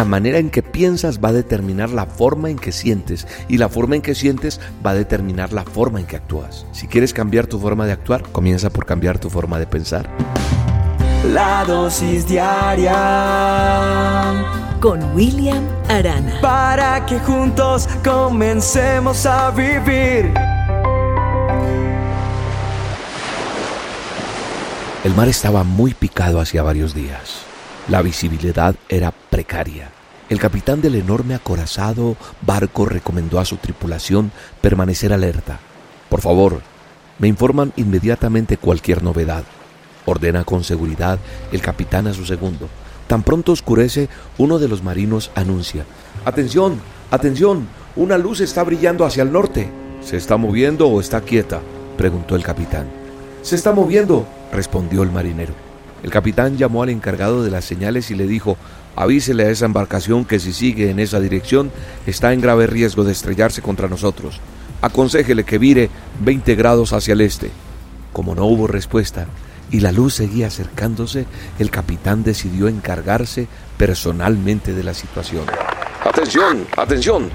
La manera en que piensas va a determinar la forma en que sientes y la forma en que sientes va a determinar la forma en que actúas. Si quieres cambiar tu forma de actuar, comienza por cambiar tu forma de pensar. La dosis diaria con William Arana. Para que juntos comencemos a vivir. El mar estaba muy picado hacía varios días. La visibilidad era precaria. El capitán del enorme acorazado barco recomendó a su tripulación permanecer alerta. Por favor, me informan inmediatamente cualquier novedad. Ordena con seguridad el capitán a su segundo. Tan pronto oscurece, uno de los marinos anuncia. Atención, atención, una luz está brillando hacia el norte. ¿Se está moviendo o está quieta? preguntó el capitán. Se está moviendo, respondió el marinero. El capitán llamó al encargado de las señales y le dijo, avísele a esa embarcación que si sigue en esa dirección está en grave riesgo de estrellarse contra nosotros. Aconsejele que vire 20 grados hacia el este. Como no hubo respuesta y la luz seguía acercándose, el capitán decidió encargarse personalmente de la situación. Atención, atención,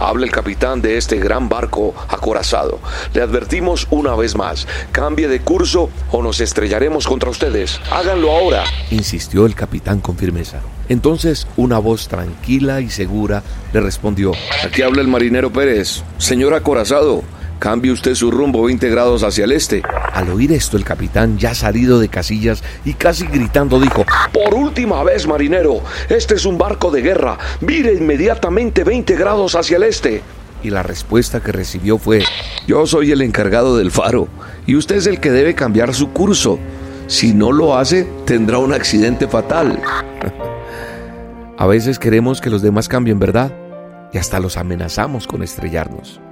Habla el capitán de este gran barco acorazado. Le advertimos una vez más, cambie de curso o nos estrellaremos contra ustedes. Háganlo ahora, insistió el capitán con firmeza. Entonces una voz tranquila y segura le respondió, aquí habla el marinero Pérez. Señor acorazado, Cambie usted su rumbo 20 grados hacia el este. Al oír esto, el capitán, ya salido de casillas y casi gritando, dijo, Por última vez, marinero, este es un barco de guerra. Vire inmediatamente 20 grados hacia el este. Y la respuesta que recibió fue, Yo soy el encargado del faro, y usted es el que debe cambiar su curso. Si no lo hace, tendrá un accidente fatal. A veces queremos que los demás cambien, ¿verdad? Y hasta los amenazamos con estrellarnos.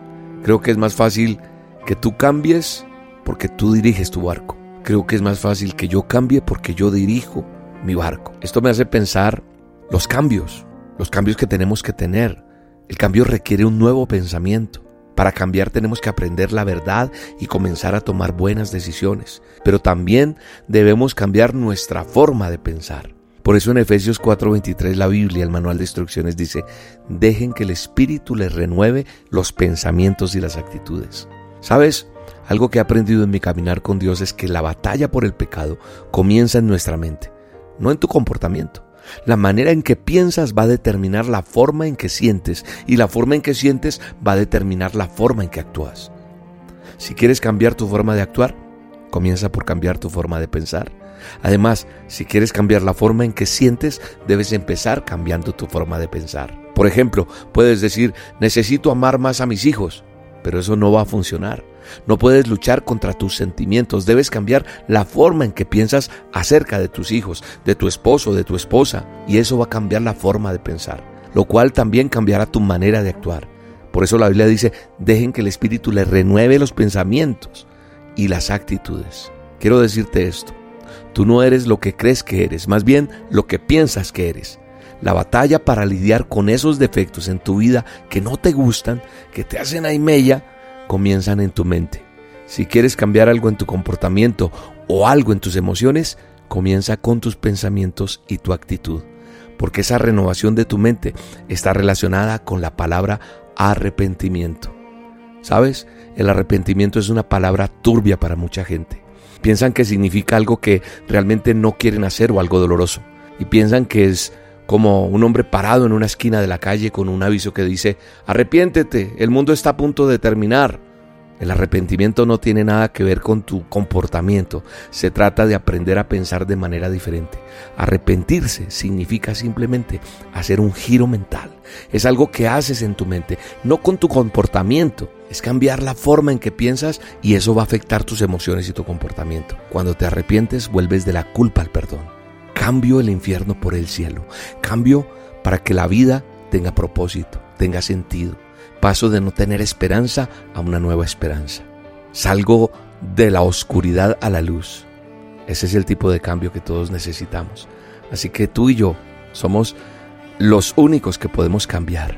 Creo que es más fácil que tú cambies porque tú diriges tu barco. Creo que es más fácil que yo cambie porque yo dirijo mi barco. Esto me hace pensar los cambios, los cambios que tenemos que tener. El cambio requiere un nuevo pensamiento. Para cambiar tenemos que aprender la verdad y comenzar a tomar buenas decisiones. Pero también debemos cambiar nuestra forma de pensar. Por eso en Efesios 4:23 la Biblia, el manual de instrucciones dice, dejen que el Espíritu les renueve los pensamientos y las actitudes. ¿Sabes? Algo que he aprendido en mi caminar con Dios es que la batalla por el pecado comienza en nuestra mente, no en tu comportamiento. La manera en que piensas va a determinar la forma en que sientes y la forma en que sientes va a determinar la forma en que actúas. Si quieres cambiar tu forma de actuar, comienza por cambiar tu forma de pensar. Además, si quieres cambiar la forma en que sientes, debes empezar cambiando tu forma de pensar. Por ejemplo, puedes decir, necesito amar más a mis hijos, pero eso no va a funcionar. No puedes luchar contra tus sentimientos, debes cambiar la forma en que piensas acerca de tus hijos, de tu esposo, de tu esposa, y eso va a cambiar la forma de pensar, lo cual también cambiará tu manera de actuar. Por eso la Biblia dice, dejen que el Espíritu les renueve los pensamientos y las actitudes. Quiero decirte esto, Tú no eres lo que crees que eres, más bien lo que piensas que eres. La batalla para lidiar con esos defectos en tu vida que no te gustan, que te hacen mella, comienzan en tu mente. Si quieres cambiar algo en tu comportamiento o algo en tus emociones, comienza con tus pensamientos y tu actitud, porque esa renovación de tu mente está relacionada con la palabra arrepentimiento. ¿Sabes? El arrepentimiento es una palabra turbia para mucha gente. Piensan que significa algo que realmente no quieren hacer o algo doloroso. Y piensan que es como un hombre parado en una esquina de la calle con un aviso que dice, arrepiéntete, el mundo está a punto de terminar. El arrepentimiento no tiene nada que ver con tu comportamiento, se trata de aprender a pensar de manera diferente. Arrepentirse significa simplemente hacer un giro mental. Es algo que haces en tu mente, no con tu comportamiento. Es cambiar la forma en que piensas y eso va a afectar tus emociones y tu comportamiento. Cuando te arrepientes, vuelves de la culpa al perdón. Cambio el infierno por el cielo. Cambio para que la vida tenga propósito, tenga sentido Paso de no tener esperanza a una nueva esperanza. Salgo de la oscuridad a la luz. Ese es el tipo de cambio que todos necesitamos. Así que tú y yo somos los únicos que podemos cambiar.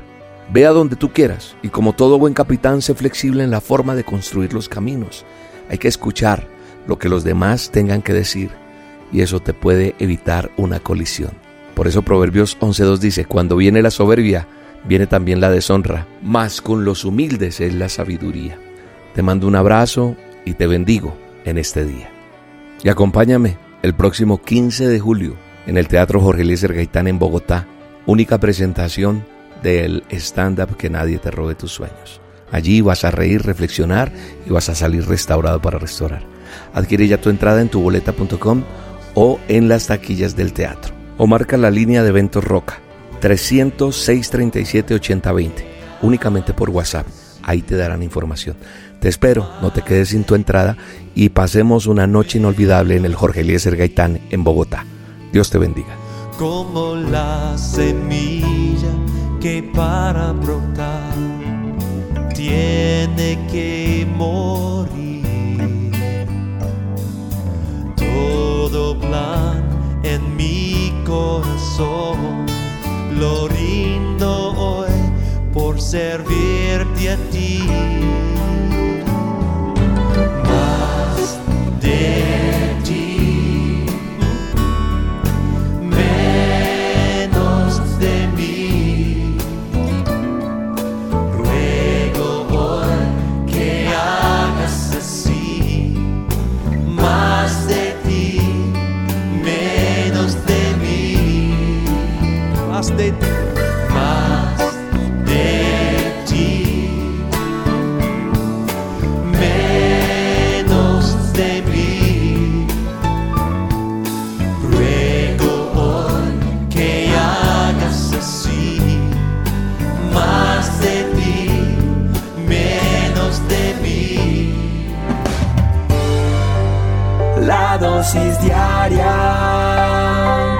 Ve a donde tú quieras y como todo buen capitán, sé flexible en la forma de construir los caminos. Hay que escuchar lo que los demás tengan que decir y eso te puede evitar una colisión. Por eso Proverbios 11.2 dice, cuando viene la soberbia, viene también la deshonra, mas con los humildes es la sabiduría. Te mando un abrazo y te bendigo en este día. Y acompáñame el próximo 15 de julio en el Teatro Jorge Eliezer Gaitán en Bogotá, única presentación del stand-up que nadie te robe tus sueños. Allí vas a reír, reflexionar y vas a salir restaurado para restaurar. Adquiere ya tu entrada en tuboleta.com o en las taquillas del teatro. O marca la línea de eventos Roca 306 37 8020 únicamente por WhatsApp. Ahí te darán información. Te espero, no te quedes sin tu entrada y pasemos una noche inolvidable en el Jorge Eliezer Gaitán en Bogotá. Dios te bendiga. Como la semilla que para brotar tiene que morir. Todo plan en mi corazón lo rindo hoy por servirte a ti.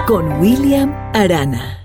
Con William Arana.